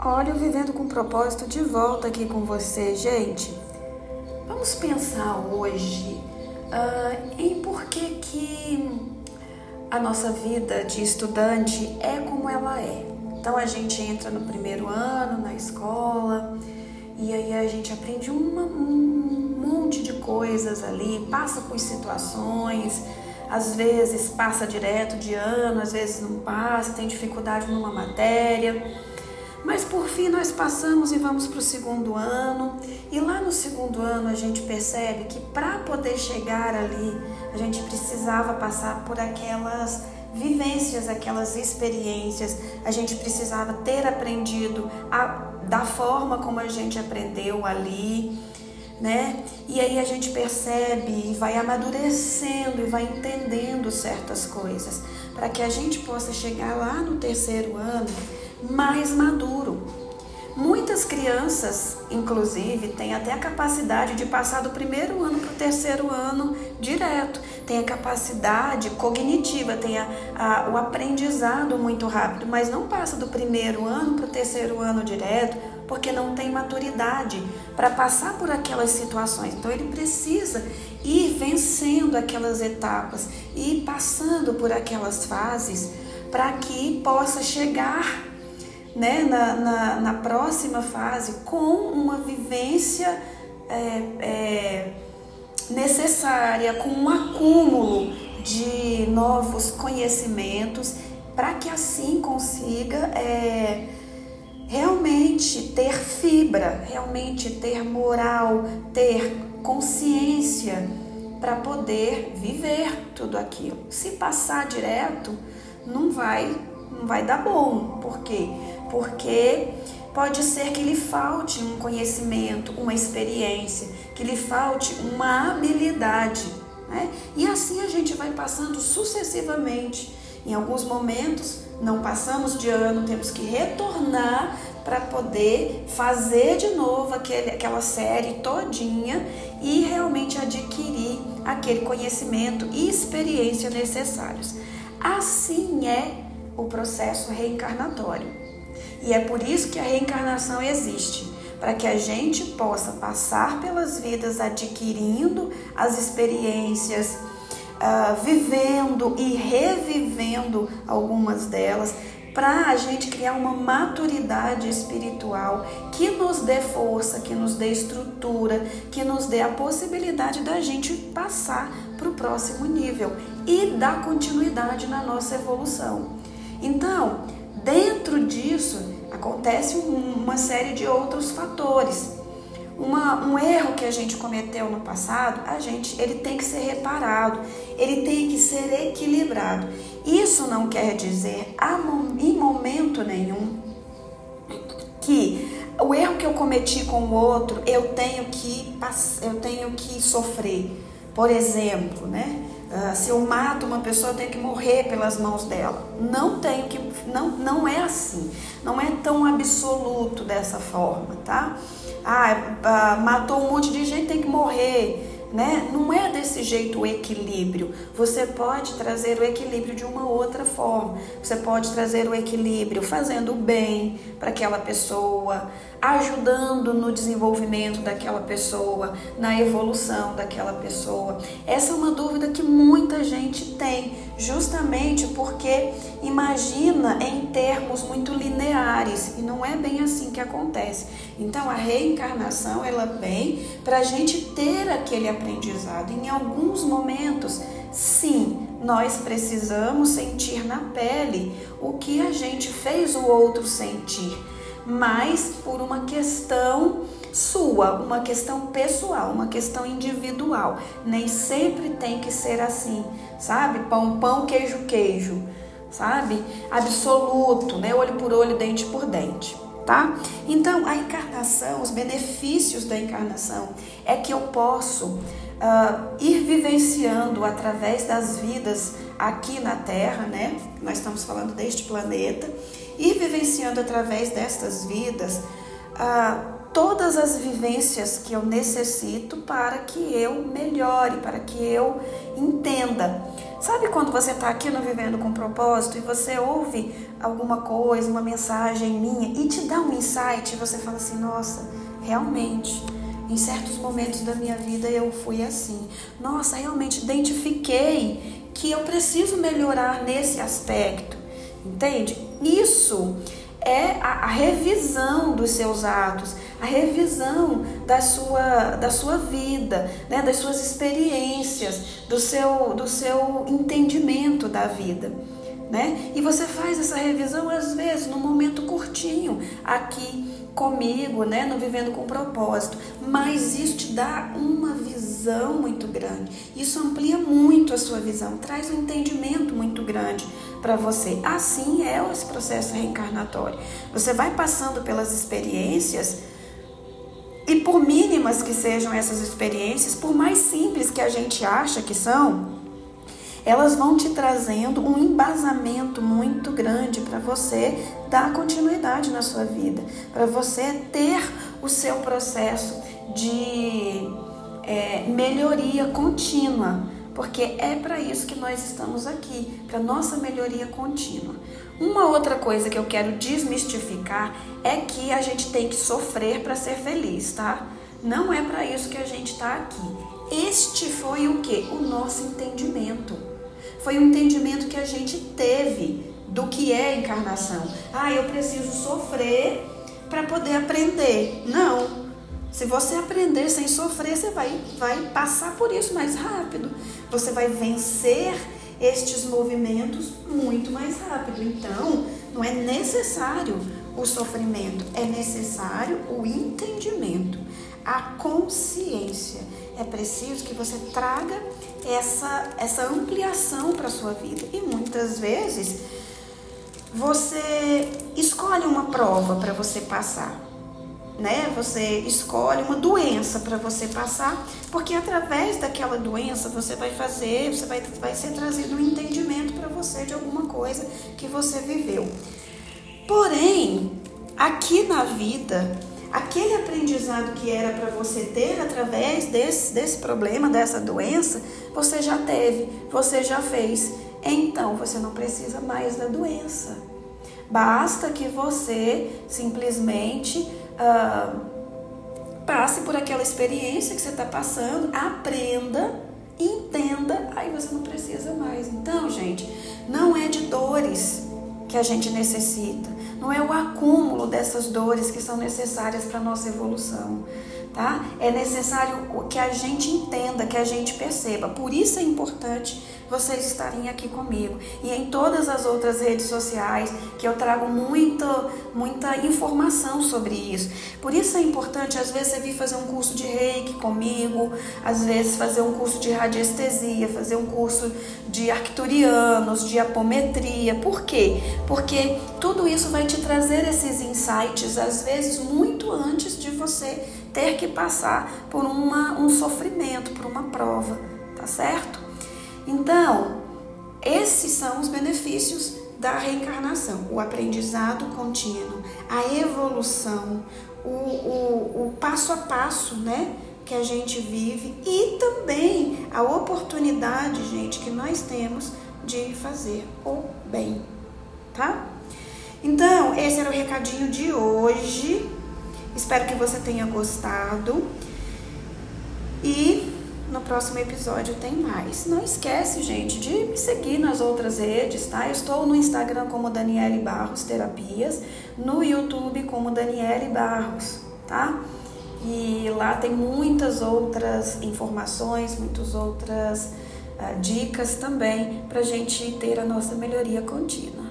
Olha, vivendo com propósito de volta aqui com você, gente. Vamos pensar hoje uh, em por que, que a nossa vida de estudante é como ela é. Então a gente entra no primeiro ano na escola e aí a gente aprende uma, um monte de coisas ali, passa por situações, às vezes passa direto de ano, às vezes não passa, tem dificuldade numa matéria. Mas por fim nós passamos e vamos para o segundo ano, e lá no segundo ano a gente percebe que para poder chegar ali, a gente precisava passar por aquelas vivências, aquelas experiências, a gente precisava ter aprendido a, da forma como a gente aprendeu ali, né? E aí a gente percebe e vai amadurecendo e vai entendendo certas coisas, para que a gente possa chegar lá no terceiro ano mais maduro. Muitas crianças, inclusive, têm até a capacidade de passar do primeiro ano para o terceiro ano direto. Tem a capacidade cognitiva, tem a, a, o aprendizado muito rápido, mas não passa do primeiro ano para o terceiro ano direto, porque não tem maturidade para passar por aquelas situações. Então ele precisa ir vencendo aquelas etapas, ir passando por aquelas fases para que possa chegar né, na, na, na próxima fase com uma vivência é, é, necessária, com um acúmulo de novos conhecimentos, para que assim consiga é, realmente ter fibra, realmente ter moral, ter consciência para poder viver tudo aquilo. Se passar direto, não vai, não vai dar bom. Por quê? Porque pode ser que lhe falte um conhecimento, uma experiência, que lhe falte uma habilidade. Né? E assim a gente vai passando sucessivamente. Em alguns momentos, não passamos de ano, temos que retornar para poder fazer de novo aquele, aquela série todinha e realmente adquirir aquele conhecimento e experiência necessários. Assim é o processo reencarnatório. E é por isso que a reencarnação existe para que a gente possa passar pelas vidas adquirindo as experiências, uh, vivendo e revivendo algumas delas, para a gente criar uma maturidade espiritual que nos dê força, que nos dê estrutura, que nos dê a possibilidade da gente passar para o próximo nível e dar continuidade na nossa evolução. Então, Dentro disso acontece uma série de outros fatores. Uma, um erro que a gente cometeu no passado, a gente, ele tem que ser reparado, ele tem que ser equilibrado. Isso não quer dizer em momento nenhum que o erro que eu cometi com o outro eu tenho que eu tenho que sofrer. Por exemplo, né? Uh, se eu mato uma pessoa, eu tenho que morrer pelas mãos dela. Não tenho que, não, não é assim. Não é tão absoluto dessa forma, tá? Ah, uh, matou um monte de gente, tem que morrer né? Não é desse jeito o equilíbrio. Você pode trazer o equilíbrio de uma outra forma. Você pode trazer o equilíbrio fazendo bem para aquela pessoa, ajudando no desenvolvimento daquela pessoa, na evolução daquela pessoa. Essa é uma dúvida que muita gente tem, justamente porque imagina em termos muito lineares e não é bem assim que acontece. Então a reencarnação ela vem para a gente ter aquele aprendizado. Em alguns momentos, sim, nós precisamos sentir na pele o que a gente fez o outro sentir, mas por uma questão sua, uma questão pessoal, uma questão individual. Nem sempre tem que ser assim, sabe? Pão, pão, queijo, queijo, sabe? Absoluto, né? Olho por olho, dente por dente tá? Então, a encarnação, os benefícios da encarnação é que eu posso uh, ir vivenciando através das vidas aqui na Terra, né? Nós estamos falando deste planeta, ir vivenciando através destas vidas uh, todas as vivências que eu necessito para que eu melhore, para que eu entenda. Sabe quando você está aqui no Vivendo com Propósito e você ouve alguma coisa, uma mensagem minha e te dá um insight e você fala assim: nossa, realmente, em certos momentos da minha vida eu fui assim. Nossa, realmente identifiquei que eu preciso melhorar nesse aspecto. Entende? Isso é a, a, revisão dos seus atos, a revisão da sua, da sua vida, né, das suas experiências, do seu, do seu entendimento da vida. Né? E você faz essa revisão às vezes num momento curtinho aqui comigo, né, no vivendo com propósito, mas isso te dá uma visão muito grande. Isso amplia muito a sua visão, traz um entendimento muito grande para você. Assim é esse processo reencarnatório. Você vai passando pelas experiências e por mínimas que sejam essas experiências, por mais simples que a gente acha que são, elas vão te trazendo um embasamento muito grande para você dar continuidade na sua vida, para você ter o seu processo de é, melhoria contínua porque é para isso que nós estamos aqui, para nossa melhoria contínua. Uma outra coisa que eu quero desmistificar é que a gente tem que sofrer para ser feliz, tá? Não é para isso que a gente está aqui. Este foi o que? O nosso entendimento. Foi o entendimento que a gente teve do que é encarnação. Ah, eu preciso sofrer para poder aprender. Não. Se você aprender sem sofrer, você vai, vai passar por isso mais rápido. Você vai vencer estes movimentos muito mais rápido. Então, não é necessário o sofrimento, é necessário o entendimento, a consciência. É preciso que você traga essa, essa ampliação para a sua vida. E muitas vezes você escolhe uma prova para você passar né? Você escolhe uma doença para você passar, porque através daquela doença você vai fazer, você vai, vai ser trazido um entendimento para você de alguma coisa que você viveu. Porém, aqui na vida, aquele aprendizado que era para você ter através desse, desse problema, dessa doença, você já teve, você já fez. Então você não precisa mais da doença. Basta que você simplesmente uh, passe por aquela experiência que você está passando, aprenda, entenda, aí você não precisa mais. Então, gente, não é de dores que a gente necessita, não é o acúmulo dessas dores que são necessárias para a nossa evolução tá? É necessário que a gente entenda, que a gente perceba. Por isso é importante vocês estarem aqui comigo e em todas as outras redes sociais que eu trago muita, muita informação sobre isso. Por isso é importante às vezes você vir fazer um curso de Reiki comigo, às vezes fazer um curso de radiestesia, fazer um curso de arcturianos, de apometria. Por quê? Porque tudo isso vai te trazer esses insights às vezes muito antes de você ter que passar por uma, um sofrimento, por uma prova, tá certo? Então, esses são os benefícios da reencarnação: o aprendizado contínuo, a evolução, o, o, o passo a passo, né? Que a gente vive e também a oportunidade, gente, que nós temos de fazer o bem, tá? Então, esse era o recadinho de hoje. Espero que você tenha gostado. E no próximo episódio tem mais. Não esquece, gente, de me seguir nas outras redes, tá? Eu estou no Instagram como Daniele Barros Terapias, no YouTube como Daniele Barros, tá? E lá tem muitas outras informações, muitas outras uh, dicas também para gente ter a nossa melhoria contínua.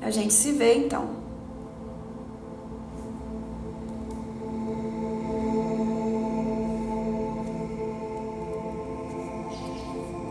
A gente se vê então.